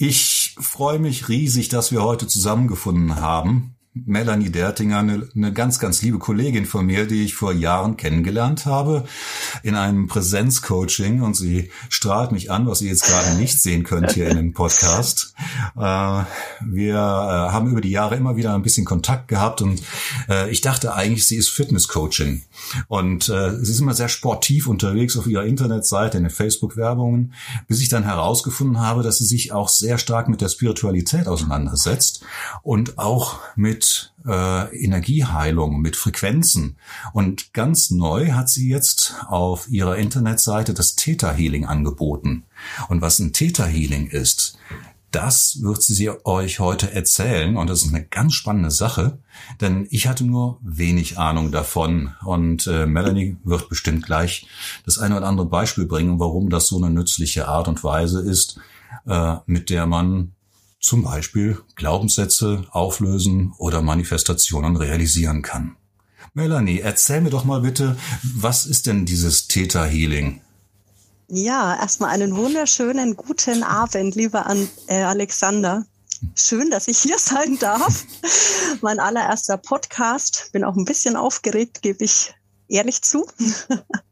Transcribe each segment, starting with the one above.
Ich freue mich riesig, dass wir heute zusammengefunden haben. Melanie Dertinger, eine, eine ganz, ganz liebe Kollegin von mir, die ich vor Jahren kennengelernt habe in einem Präsenzcoaching und sie strahlt mich an, was ihr jetzt gerade nicht sehen könnt hier in dem Podcast. Äh, wir äh, haben über die Jahre immer wieder ein bisschen Kontakt gehabt und äh, ich dachte eigentlich, sie ist Fitnesscoaching und äh, sie ist immer sehr sportiv unterwegs auf ihrer Internetseite, in den Facebook-Werbungen, bis ich dann herausgefunden habe, dass sie sich auch sehr stark mit der Spiritualität auseinandersetzt und auch mit äh, Energieheilung, mit Frequenzen. Und ganz neu hat sie jetzt auf ihrer Internetseite das Theta Healing angeboten. Und was ein Theta Healing ist, das wird sie euch heute erzählen und das ist eine ganz spannende Sache, denn ich hatte nur wenig Ahnung davon und äh, Melanie wird bestimmt gleich das eine oder andere Beispiel bringen, warum das so eine nützliche Art und Weise ist, äh, mit der man zum Beispiel Glaubenssätze auflösen oder Manifestationen realisieren kann. Melanie, erzähl mir doch mal bitte, was ist denn dieses Theta Healing? Ja, erstmal einen wunderschönen guten Abend, lieber An äh, Alexander. Schön, dass ich hier sein darf. mein allererster Podcast. Bin auch ein bisschen aufgeregt, gebe ich ehrlich zu.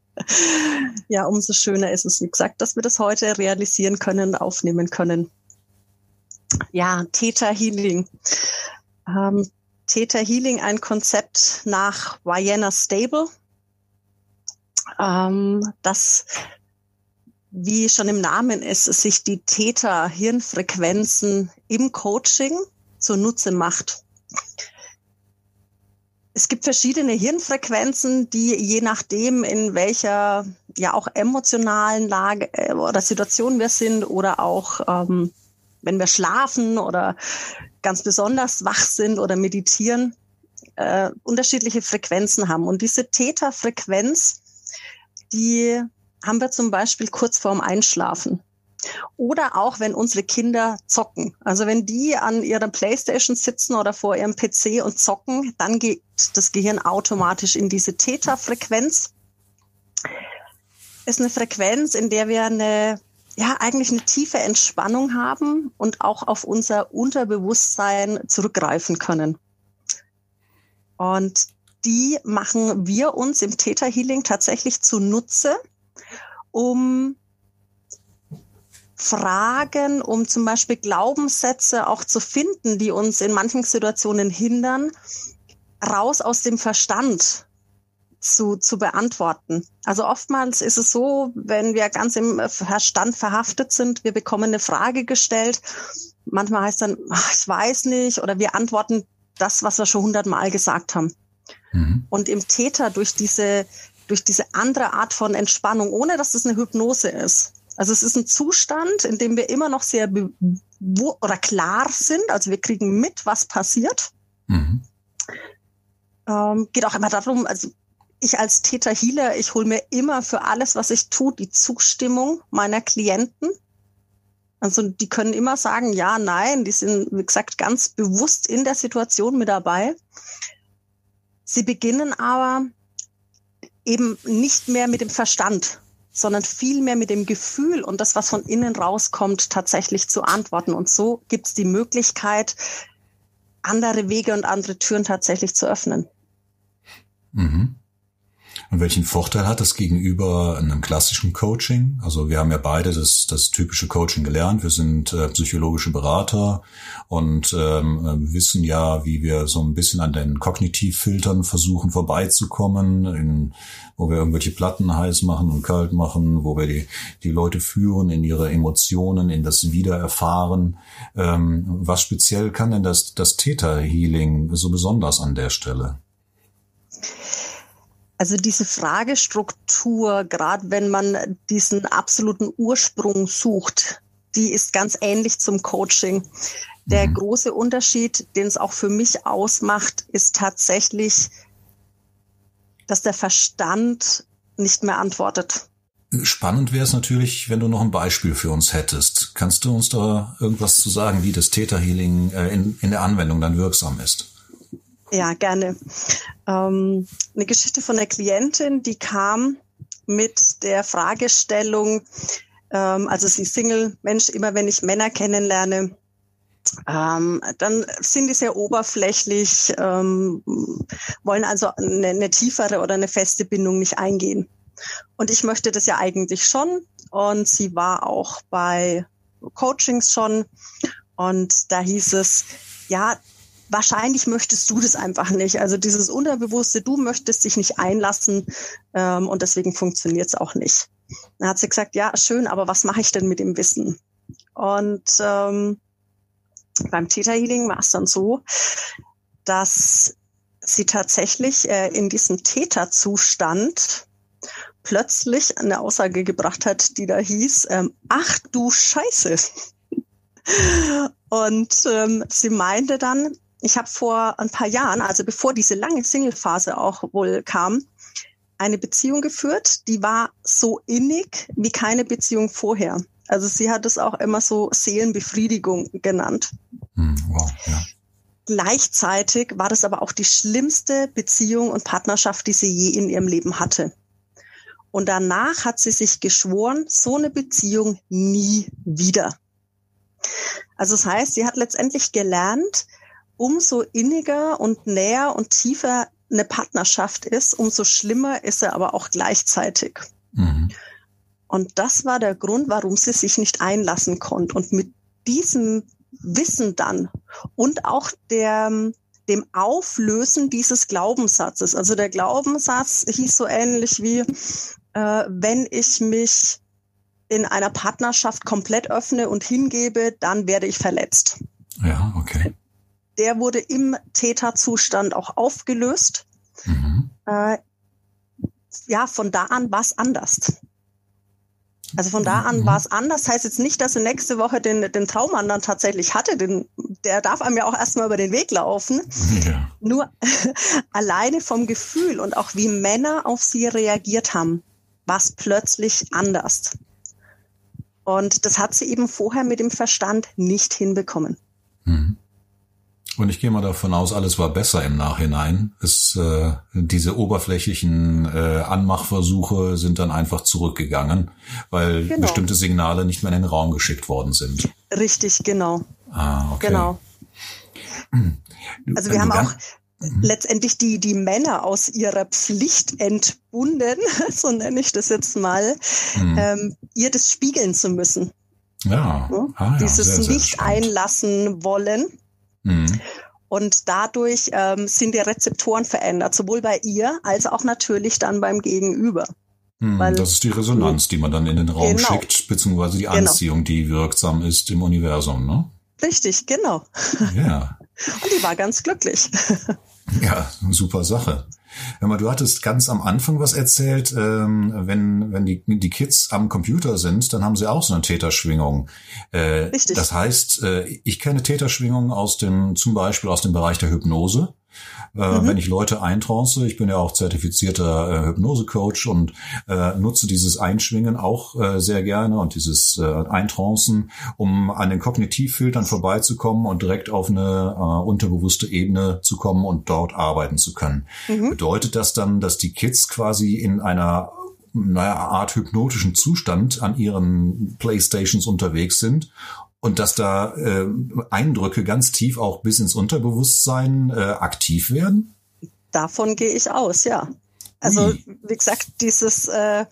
ja, umso schöner ist es, wie gesagt, dass wir das heute realisieren können, aufnehmen können ja, Theta Healing. Ähm, Theta Healing, ein Konzept nach Vienna Stable, ähm, das, wie schon im Namen ist, sich die Theta-Hirnfrequenzen im Coaching zunutze macht. Es gibt verschiedene Hirnfrequenzen, die je nachdem, in welcher ja auch emotionalen Lage äh, oder Situation wir sind oder auch ähm, wenn wir schlafen oder ganz besonders wach sind oder meditieren, äh, unterschiedliche Frequenzen haben. Und diese Theta-Frequenz, die haben wir zum Beispiel kurz vorm Einschlafen. Oder auch, wenn unsere Kinder zocken. Also wenn die an ihrer Playstation sitzen oder vor ihrem PC und zocken, dann geht das Gehirn automatisch in diese Theta-Frequenz. Ist eine Frequenz, in der wir eine ja eigentlich eine tiefe Entspannung haben und auch auf unser Unterbewusstsein zurückgreifen können. Und die machen wir uns im Theta Healing tatsächlich zunutze, um Fragen, um zum Beispiel Glaubenssätze auch zu finden, die uns in manchen Situationen hindern, raus aus dem Verstand zu, zu beantworten. Also oftmals ist es so, wenn wir ganz im Verstand verhaftet sind, wir bekommen eine Frage gestellt. Manchmal heißt dann, ach, ich weiß nicht, oder wir antworten das, was wir schon hundertmal gesagt haben. Mhm. Und im Täter durch diese, durch diese andere Art von Entspannung, ohne dass es eine Hypnose ist. Also es ist ein Zustand, in dem wir immer noch sehr oder klar sind. Also wir kriegen mit, was passiert. Mhm. Ähm, geht auch immer darum, also ich als Theta Healer, ich hole mir immer für alles, was ich tue, die Zustimmung meiner Klienten. Also die können immer sagen, ja, nein, die sind, wie gesagt, ganz bewusst in der Situation mit dabei. Sie beginnen aber eben nicht mehr mit dem Verstand, sondern viel mehr mit dem Gefühl und das, was von innen rauskommt, tatsächlich zu antworten. Und so gibt es die Möglichkeit, andere Wege und andere Türen tatsächlich zu öffnen. Mhm. Und welchen Vorteil hat das gegenüber einem klassischen Coaching? Also wir haben ja beide das, das typische Coaching gelernt. Wir sind äh, psychologische Berater und ähm, äh, wissen ja, wie wir so ein bisschen an den Kognitivfiltern versuchen vorbeizukommen, in, wo wir irgendwelche Platten heiß machen und kalt machen, wo wir die, die Leute führen in ihre Emotionen, in das Wiedererfahren. Ähm, was speziell kann denn das, das Theta-Healing so besonders an der Stelle? Also diese Fragestruktur, gerade wenn man diesen absoluten Ursprung sucht, die ist ganz ähnlich zum Coaching. Der mhm. große Unterschied, den es auch für mich ausmacht, ist tatsächlich, dass der Verstand nicht mehr antwortet. Spannend wäre es natürlich, wenn du noch ein Beispiel für uns hättest. Kannst du uns da irgendwas zu sagen, wie das Theta Healing äh, in, in der Anwendung dann wirksam ist? Ja, gerne. Ähm, eine Geschichte von einer Klientin, die kam mit der Fragestellung, Ähm, also sie Single, Mensch, immer wenn ich Männer kennenlerne, ähm, dann sind die sehr oberflächlich, ähm, wollen also eine, eine tiefere oder eine feste Bindung nicht eingehen. Und ich möchte das ja eigentlich schon. Und sie war auch bei Coachings schon. Und da hieß es, ja, wahrscheinlich möchtest du das einfach nicht. Also dieses Unterbewusste, du möchtest dich nicht einlassen ähm, und deswegen funktioniert es auch nicht. Dann hat sie gesagt, ja, schön, aber was mache ich denn mit dem Wissen? Und ähm, beim Theta Healing war es dann so, dass sie tatsächlich äh, in diesem Täterzustand plötzlich eine Aussage gebracht hat, die da hieß, ähm, ach du Scheiße. Und ähm, sie meinte dann, ich habe vor ein paar Jahren, also bevor diese lange Single-Phase auch wohl kam, eine Beziehung geführt, die war so innig wie keine Beziehung vorher. Also sie hat es auch immer so Seelenbefriedigung genannt. Hm, wow, ja. Gleichzeitig war das aber auch die schlimmste Beziehung und Partnerschaft, die sie je in ihrem Leben hatte. Und danach hat sie sich geschworen, so eine Beziehung nie wieder. Also das heißt, sie hat letztendlich gelernt, umso inniger und näher und tiefer eine Partnerschaft ist, umso schlimmer ist er aber auch gleichzeitig. Mhm. Und das war der Grund, warum sie sich nicht einlassen konnte. Und mit diesem Wissen dann und auch der, dem Auflösen dieses Glaubenssatzes. Also der Glaubenssatz hieß so ähnlich wie, äh, wenn ich mich in einer Partnerschaft komplett öffne und hingebe, dann werde ich verletzt. Ja, okay. Der wurde im Täterzustand auch aufgelöst. Mhm. Äh, ja, von da an war es anders. Also von da an mhm. war es anders. Das heißt jetzt nicht, dass er nächste Woche den, den Traummann dann tatsächlich hatte. Den, der darf einem ja auch erstmal über den Weg laufen. Ja. Nur alleine vom Gefühl und auch wie Männer auf sie reagiert haben, war es plötzlich anders. Und das hat sie eben vorher mit dem Verstand nicht hinbekommen. Mhm. Und ich gehe mal davon aus, alles war besser im Nachhinein. Es, äh, diese oberflächlichen äh, Anmachversuche sind dann einfach zurückgegangen, weil genau. bestimmte Signale nicht mehr in den Raum geschickt worden sind. Richtig, genau. Ah, okay. Genau. Also wir haben auch mhm. letztendlich die, die Männer aus ihrer Pflicht entbunden, so nenne ich das jetzt mal, mhm. ähm, ihr das spiegeln zu müssen. Ja. ja? Ah, ja Dieses sehr, sehr nicht spannend. einlassen wollen. Mhm. Und dadurch ähm, sind die Rezeptoren verändert, sowohl bei ihr als auch natürlich dann beim Gegenüber. Mhm, Weil, das ist die Resonanz, die man dann in den Raum genau. schickt, beziehungsweise die genau. Anziehung, genau. die wirksam ist im Universum, ne? Richtig, genau. Ja. Und die war ganz glücklich. Ja, super Sache. Hör mal, du hattest ganz am Anfang was erzählt, ähm, wenn, wenn die, die Kids am Computer sind, dann haben sie auch so eine Täterschwingung. Äh, Richtig. Das heißt, äh, ich kenne Täterschwingungen aus dem, zum Beispiel aus dem Bereich der Hypnose. Äh, mhm. Wenn ich Leute eintrance, ich bin ja auch zertifizierter äh, Hypnose-Coach und äh, nutze dieses Einschwingen auch äh, sehr gerne und dieses äh, Eintrancen, um an den Kognitivfiltern vorbeizukommen und direkt auf eine äh, unterbewusste Ebene zu kommen und dort arbeiten zu können. Mhm. Bedeutet das dann, dass die Kids quasi in einer naja, Art hypnotischen Zustand an ihren Playstations unterwegs sind und dass da äh, Eindrücke ganz tief auch bis ins Unterbewusstsein äh, aktiv werden? Davon gehe ich aus, ja. Also Ui. wie gesagt, dieses äh,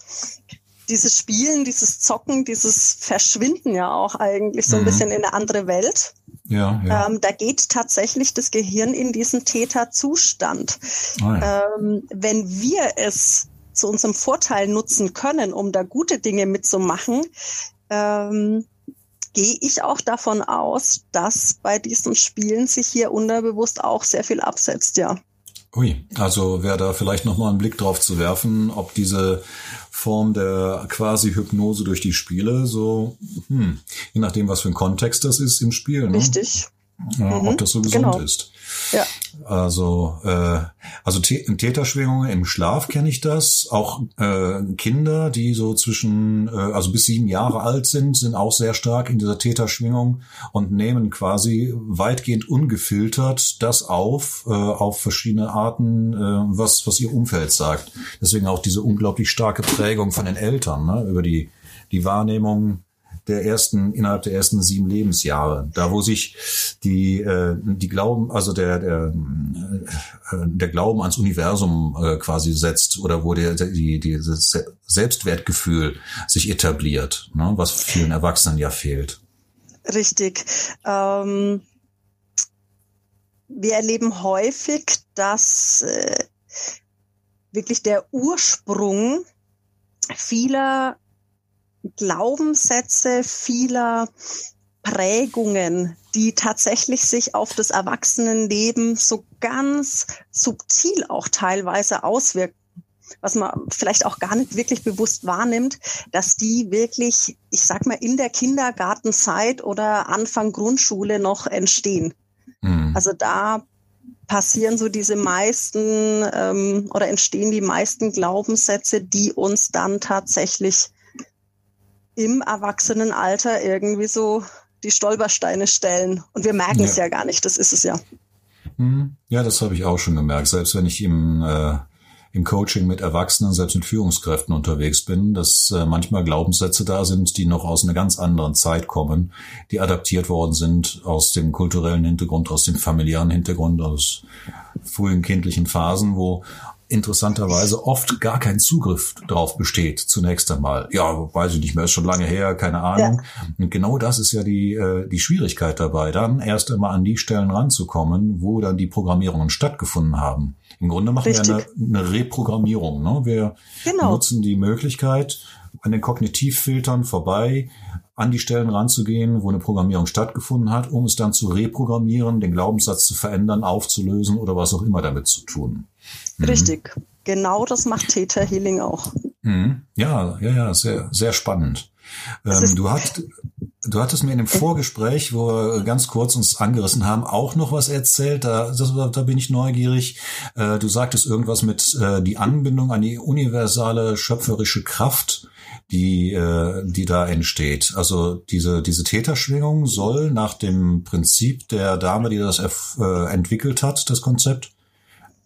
dieses Spielen, dieses Zocken, dieses Verschwinden ja auch eigentlich so ein mhm. bisschen in eine andere Welt. Ja, ja. Ähm, da geht tatsächlich das Gehirn in diesen Täterzustand. Oh ja. ähm, wenn wir es zu unserem Vorteil nutzen können, um da gute Dinge mitzumachen, ähm, gehe ich auch davon aus, dass bei diesen Spielen sich hier unterbewusst auch sehr viel absetzt, ja. Ui, also wäre da vielleicht nochmal einen Blick drauf zu werfen, ob diese Form der quasi Hypnose durch die Spiele so, hm, je nachdem, was für ein Kontext das ist im Spiel. Ne? Richtig. Ja, mhm, ob das so gesund genau. ist. Ja. Also, äh, also Täterschwingungen im Schlaf kenne ich das. Auch äh, Kinder, die so zwischen, äh, also bis sieben Jahre alt sind, sind auch sehr stark in dieser Täterschwingung und nehmen quasi weitgehend ungefiltert das auf, äh, auf verschiedene Arten, äh, was, was ihr Umfeld sagt. Deswegen auch diese unglaublich starke Prägung von den Eltern ne, über die die Wahrnehmung der ersten, innerhalb der ersten sieben Lebensjahre. Da, wo sich die, äh, die Glauben, also der, der, äh, der Glauben ans Universum äh, quasi setzt oder wo der, die, dieses Selbstwertgefühl sich etabliert, ne, was vielen Erwachsenen ja fehlt. Richtig. Ähm, wir erleben häufig, dass äh, wirklich der Ursprung vieler Glaubenssätze, vieler Prägungen, die tatsächlich sich auf das Erwachsenenleben so ganz subtil auch teilweise auswirken was man vielleicht auch gar nicht wirklich bewusst wahrnimmt, dass die wirklich, ich sag mal, in der Kindergartenzeit oder Anfang Grundschule noch entstehen. Mhm. Also da passieren so diese meisten ähm, oder entstehen die meisten Glaubenssätze, die uns dann tatsächlich im Erwachsenenalter irgendwie so die Stolpersteine stellen. Und wir merken ja. es ja gar nicht, das ist es ja. Hm. Ja, das habe ich auch schon gemerkt. Selbst wenn ich im, äh, im Coaching mit Erwachsenen, selbst mit Führungskräften unterwegs bin, dass äh, manchmal Glaubenssätze da sind, die noch aus einer ganz anderen Zeit kommen, die adaptiert worden sind aus dem kulturellen Hintergrund, aus dem familiären Hintergrund, aus frühen kindlichen Phasen, wo interessanterweise oft gar kein Zugriff drauf besteht, zunächst einmal. Ja, weiß ich nicht mehr, ist schon lange her, keine Ahnung. Ja. Und genau das ist ja die, äh, die Schwierigkeit dabei, dann erst einmal an die Stellen ranzukommen, wo dann die Programmierungen stattgefunden haben. Im Grunde machen Richtig. wir eine, eine Reprogrammierung. Ne? Wir genau. nutzen die Möglichkeit, an den Kognitivfiltern vorbei an die Stellen ranzugehen, wo eine Programmierung stattgefunden hat, um es dann zu reprogrammieren, den Glaubenssatz zu verändern, aufzulösen oder was auch immer damit zu tun. Mhm. Richtig. Genau das macht Theta Healing auch. Mhm. Ja, ja, ja, sehr, sehr spannend. Ähm, du hast, du hattest mir in dem Vorgespräch, wo wir ganz kurz uns angerissen haben, auch noch was erzählt. Da, das, da bin ich neugierig. Äh, du sagtest irgendwas mit äh, die Anbindung an die universale schöpferische Kraft die, äh, die da entsteht. Also diese, diese Täterschwingung soll nach dem Prinzip der Dame, die das äh, entwickelt hat, das Konzept,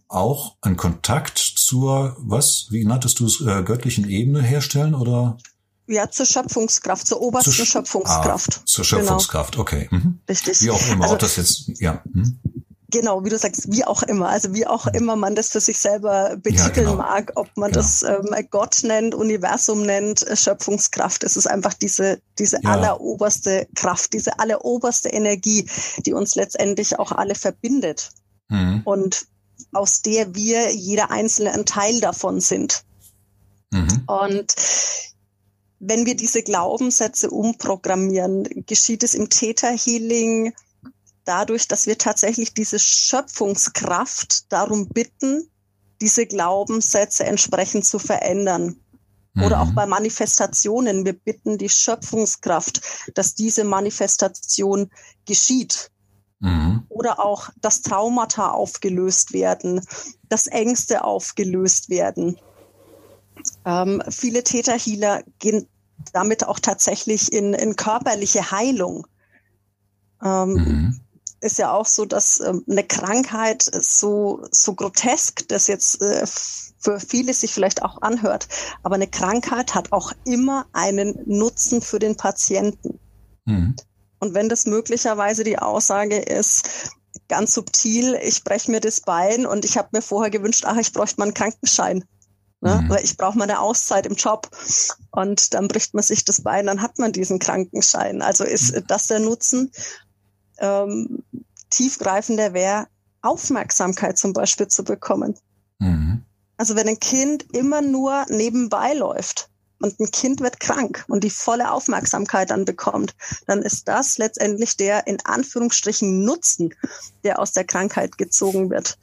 auch einen Kontakt zur, was, wie nanntest du es, äh, göttlichen Ebene herstellen oder? Ja, zur Schöpfungskraft, zur obersten zur Schöpfungskraft. Ah, zur Schöpfungskraft, genau. okay. Mhm. Richtig. Wie auch immer, also, ob das jetzt, ja. Mhm. Genau, wie du sagst, wie auch immer. Also wie auch immer man das für sich selber betiteln ja, genau. mag, ob man genau. das ähm, Gott nennt, Universum nennt, Schöpfungskraft. Es ist einfach diese, diese ja. alleroberste Kraft, diese alleroberste Energie, die uns letztendlich auch alle verbindet. Mhm. Und aus der wir jeder Einzelne ein Teil davon sind. Mhm. Und wenn wir diese Glaubenssätze umprogrammieren, geschieht es im Theta Healing dadurch, dass wir tatsächlich diese Schöpfungskraft darum bitten, diese Glaubenssätze entsprechend zu verändern. Mhm. Oder auch bei Manifestationen. Wir bitten die Schöpfungskraft, dass diese Manifestation geschieht. Mhm. Oder auch, dass Traumata aufgelöst werden, dass Ängste aufgelöst werden. Ähm, viele Täterhealer gehen damit auch tatsächlich in, in körperliche Heilung. Ähm, mhm ist ja auch so, dass ähm, eine Krankheit so, so grotesk, das jetzt äh, für viele sich vielleicht auch anhört, aber eine Krankheit hat auch immer einen Nutzen für den Patienten. Mhm. Und wenn das möglicherweise die Aussage ist, ganz subtil, ich breche mir das Bein und ich habe mir vorher gewünscht, ach, ich bräuchte mal einen Krankenschein. Ne? Mhm. Weil ich brauche mal eine Auszeit im Job. Und dann bricht man sich das Bein, dann hat man diesen Krankenschein. Also ist mhm. das der Nutzen? Ähm, tiefgreifender wäre, Aufmerksamkeit zum Beispiel zu bekommen. Mhm. Also wenn ein Kind immer nur nebenbei läuft und ein Kind wird krank und die volle Aufmerksamkeit dann bekommt, dann ist das letztendlich der in Anführungsstrichen Nutzen, der aus der Krankheit gezogen wird.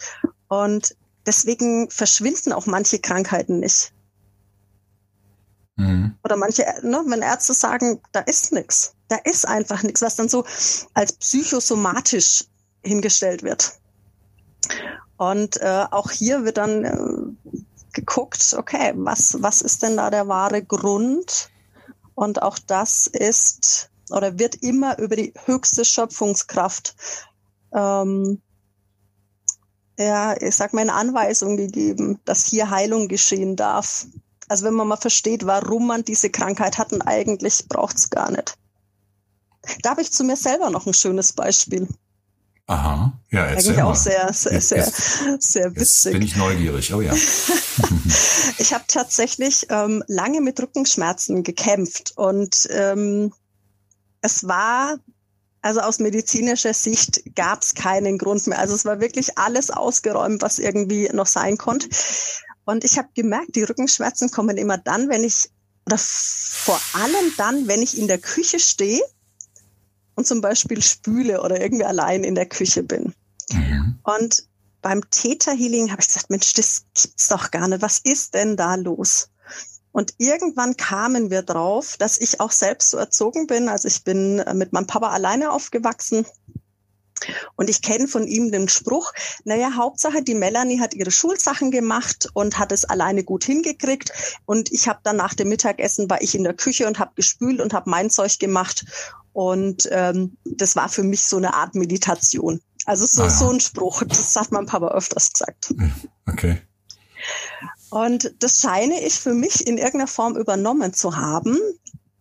Und deswegen verschwinden auch manche Krankheiten nicht. Mhm. Oder manche, ne, wenn Ärzte sagen, da ist nichts, da ist einfach nichts, was dann so als psychosomatisch hingestellt wird. Und äh, auch hier wird dann äh, geguckt, okay, was, was ist denn da der wahre Grund? Und auch das ist oder wird immer über die höchste Schöpfungskraft ähm, ja, ich sag mal, eine Anweisung gegeben, dass hier Heilung geschehen darf. Also wenn man mal versteht, warum man diese Krankheit hat und eigentlich braucht es gar nicht. Da habe ich zu mir selber noch ein schönes Beispiel. Aha, ja, erzähl Eigentlich mal. auch sehr, sehr, Jetzt- sehr, jetzt- sehr Jetzt witzig. bin ich neugierig. Oh ja. Ich habe tatsächlich ähm, lange mit Rückenschmerzen gekämpft und ähm, es war, also aus medizinischer Sicht gab es keinen Grund mehr. Also es war wirklich alles ausgeräumt, was irgendwie noch sein konnte. Und ich habe gemerkt, die Rückenschmerzen kommen immer dann, wenn ich, oder vor allem dann, wenn ich in der Küche stehe und zum Beispiel spüle oder irgendwie allein in der Küche bin. Mhm. Und beim Theta Healing habe ich gesagt, Mensch, das gibt's doch gar nicht. Was ist denn da los? Und irgendwann kamen wir drauf, dass ich auch selbst so erzogen bin. Also ich bin äh, mit meinem Papa alleine aufgewachsen. Und ich kenne von ihm den Spruch, naja, Hauptsache, die Melanie hat ihre Schulsachen gemacht und hat es alleine gut hingekriegt. Und ich habe dann nach dem Mittagessen, war ich in der Küche und habe gespült und habe mein Zeug gemacht. Und ähm, das war für mich so eine Art Meditation. Also so, Ah so ein Spruch, das hat mein Papa öfters gesagt. Okay. Und das scheine ich für mich in irgendeiner Form übernommen zu haben.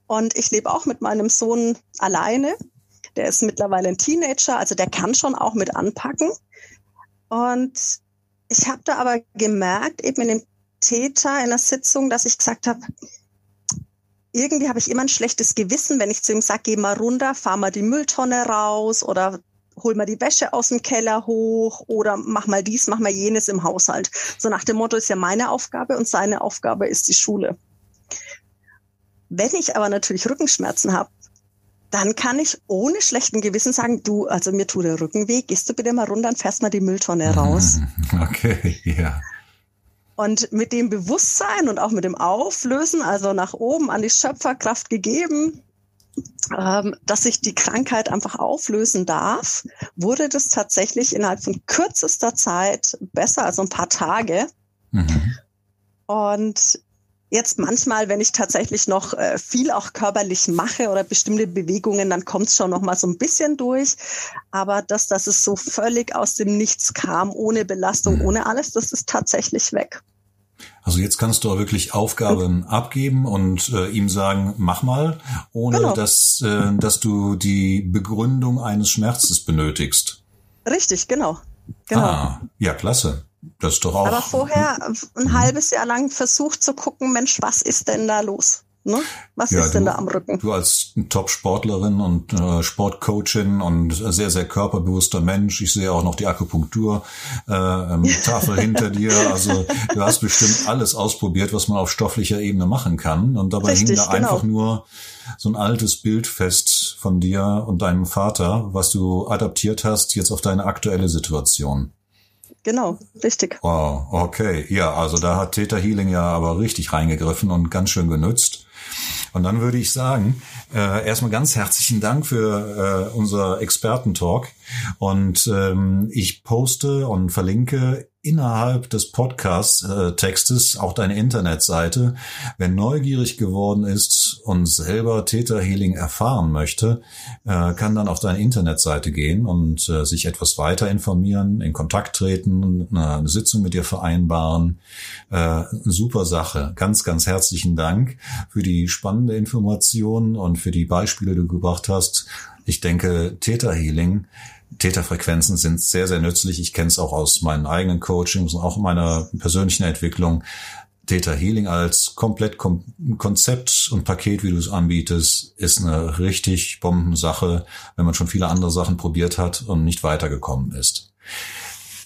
Und ich lebe auch mit meinem Sohn alleine. Der ist mittlerweile ein Teenager, also der kann schon auch mit anpacken. Und ich habe da aber gemerkt, eben in dem Täter in der Sitzung, dass ich gesagt habe, irgendwie habe ich immer ein schlechtes Gewissen, wenn ich zu ihm sage, geh mal runter, fahr mal die Mülltonne raus oder hol mal die Wäsche aus dem Keller hoch oder mach mal dies, mach mal jenes im Haushalt. So nach dem Motto ist ja meine Aufgabe und seine Aufgabe ist die Schule. Wenn ich aber natürlich Rückenschmerzen habe, dann kann ich ohne schlechten Gewissen sagen, du, also mir tut der Rücken weh, gehst du bitte mal runter und fährst mal die Mülltonne raus. Mhm. Okay, ja. Und mit dem Bewusstsein und auch mit dem Auflösen, also nach oben an die Schöpferkraft gegeben, ähm, dass ich die Krankheit einfach auflösen darf, wurde das tatsächlich innerhalb von kürzester Zeit besser, also ein paar Tage. Mhm. Und jetzt manchmal, wenn ich tatsächlich noch äh, viel auch körperlich mache oder bestimmte Bewegungen, dann kommt es schon noch mal so ein bisschen durch. Aber das, dass es so völlig aus dem Nichts kam, ohne Belastung, Mhm. ohne alles, das ist tatsächlich weg. Also jetzt kannst du auch wirklich Aufgaben abgeben und äh, ihm sagen, mach mal, ohne Genau. dass, äh, dass du die Begründung eines Schmerzes benötigst. Richtig, genau. Genau. Ah, ja, klasse. Das ist doch auch. Aber vorher ein Mhm. halbes Jahr lang versucht zu gucken, Mensch, was ist denn da los? Ne? Was Ja, ist denn du- da am Rücken? Du als Top-Sportlerin und äh, Sportcoachin und sehr, sehr körperbewusster Mensch. Ich sehe auch noch die Akupunktur äh, ähm, Tafel hinter dir. Also du hast bestimmt alles ausprobiert, was man auf stofflicher Ebene machen kann. Und dabei hing Richtig, da genau. einfach nur so ein altes Bild fest von dir und deinem Vater, was du adaptiert hast jetzt auf deine aktuelle Situation. Genau, richtig. Wow, okay. Ja, also da hat Theta Healing ja aber richtig reingegriffen und ganz schön genützt. Und dann würde ich sagen, äh, erstmal ganz herzlichen Dank für äh, unser Expertentalk. Und ähm, ich poste und verlinke innerhalb des Podcast-Textes auch deine Internetseite. Wer neugierig geworden ist und selber Theta Healing erfahren möchte, äh, kann dann auf deine Internetseite gehen und äh, sich etwas weiter informieren, in Kontakt treten, eine, Sitzung mit dir vereinbaren. Äh, super Sache. Ganz, ganz herzlichen Dank für die spannende Information und für die Beispiele, die du gebracht hast. Ich denke, Theta Healing Theta-Frequenzen sind sehr, sehr nützlich. Ich kenne es auch aus meinen eigenen Coachings und auch meiner persönlichen Entwicklung. Theta Healing als komplett Kom Konzept und Paket, wie du es anbietest, ist eine richtig Bombensache, wenn man schon viele andere Sachen probiert hat und nicht weitergekommen ist.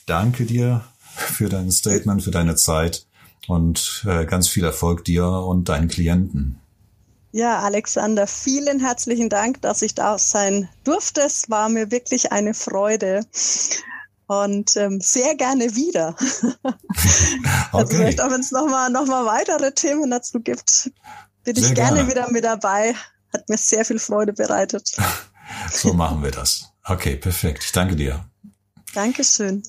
Danke dir für dein Statement, für deine Zeit und äh, ganz viel Erfolg dir und deinen Klienten. Ja, Alexander, vielen herzlichen Dank, dass ich da sein durfte. Es war mir wirklich eine Freude. Und ähm, sehr gerne wieder. Also Okay, vielleicht auch wenn es nochmal noch mal weitere Themen dazu gibt, bin Sehr ich gerne, gerne. wieder mit dabei. Hat mir sehr viel Freude bereitet. so machen wir das. Okay, perfekt. Ich danke dir. Dankeschön.